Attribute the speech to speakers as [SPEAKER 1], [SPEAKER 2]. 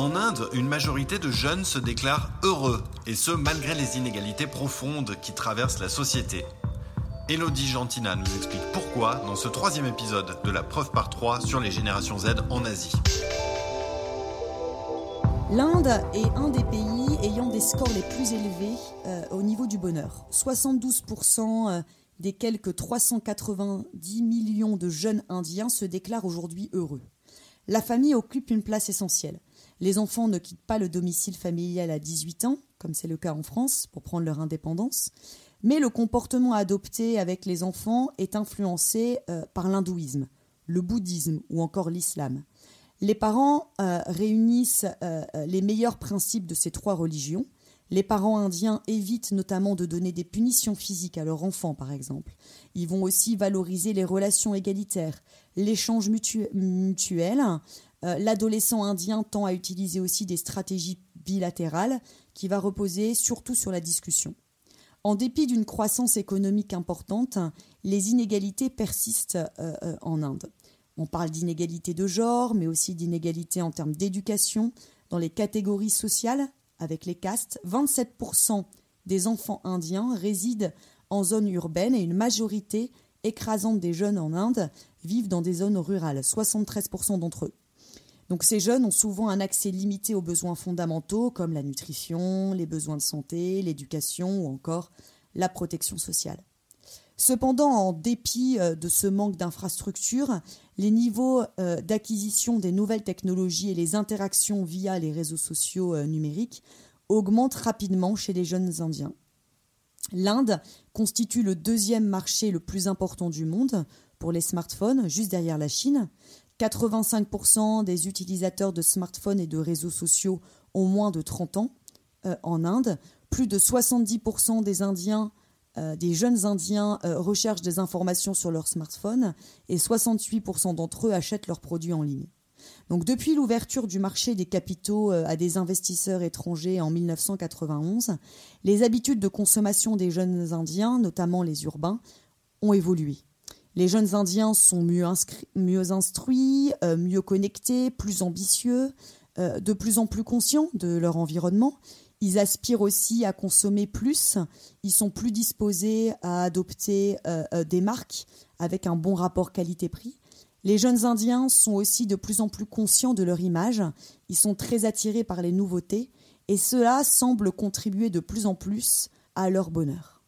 [SPEAKER 1] En Inde, une majorité de jeunes se déclarent heureux, et ce malgré les inégalités profondes qui traversent la société. Elodie Gentina nous explique pourquoi dans ce troisième épisode de la preuve par 3 sur les générations Z en Asie.
[SPEAKER 2] L'Inde est un des pays ayant des scores les plus élevés euh, au niveau du bonheur. 72% euh, des quelques 390 millions de jeunes Indiens se déclarent aujourd'hui heureux. La famille occupe une place essentielle. Les enfants ne quittent pas le domicile familial à 18 ans, comme c'est le cas en France, pour prendre leur indépendance. Mais le comportement adopté avec les enfants est influencé euh, par l'hindouisme, le bouddhisme ou encore l'islam. Les parents euh, réunissent euh, les meilleurs principes de ces trois religions. Les parents indiens évitent notamment de donner des punitions physiques à leurs enfants, par exemple. Ils vont aussi valoriser les relations égalitaires, l'échange mutuel. L'adolescent indien tend à utiliser aussi des stratégies bilatérales qui va reposer surtout sur la discussion. En dépit d'une croissance économique importante, les inégalités persistent en Inde. On parle d'inégalité de genre, mais aussi d'inégalité en termes d'éducation, dans les catégories sociales, avec les castes. 27% des enfants indiens résident en zone urbaine et une majorité écrasante des jeunes en Inde vivent dans des zones rurales, 73% d'entre eux. Donc ces jeunes ont souvent un accès limité aux besoins fondamentaux comme la nutrition, les besoins de santé, l'éducation ou encore la protection sociale. Cependant, en dépit euh, de ce manque d'infrastructures, les niveaux euh, d'acquisition des nouvelles technologies et les interactions via les réseaux sociaux euh, numériques augmentent rapidement chez les jeunes Indiens. L'Inde constitue le deuxième marché le plus important du monde pour les smartphones, juste derrière la Chine. 85% des utilisateurs de smartphones et de réseaux sociaux ont moins de 30 ans en Inde. Plus de 70% des Indiens euh, des jeunes Indiens euh, recherchent des informations sur leur smartphone et 68% d'entre eux achètent leurs produits en ligne. Donc depuis l'ouverture du marché des capitaux euh, à des investisseurs étrangers en 1991, les habitudes de consommation des jeunes Indiens, notamment les urbains, ont évolué. Les jeunes Indiens sont mieux, instruits, mieux connectés, plus ambitieux, de plus en plus conscients de leur environnement ils aspirent aussi à consommer plus, ils sont plus disposés à adopter euh, euh, des marques avec un bon rapport qualité-prix. Les jeunes Indiens sont aussi de plus en plus conscients de leur image, ils sont très attirés par les nouveautés, et cela semble contribuer de plus en plus à leur bonheur.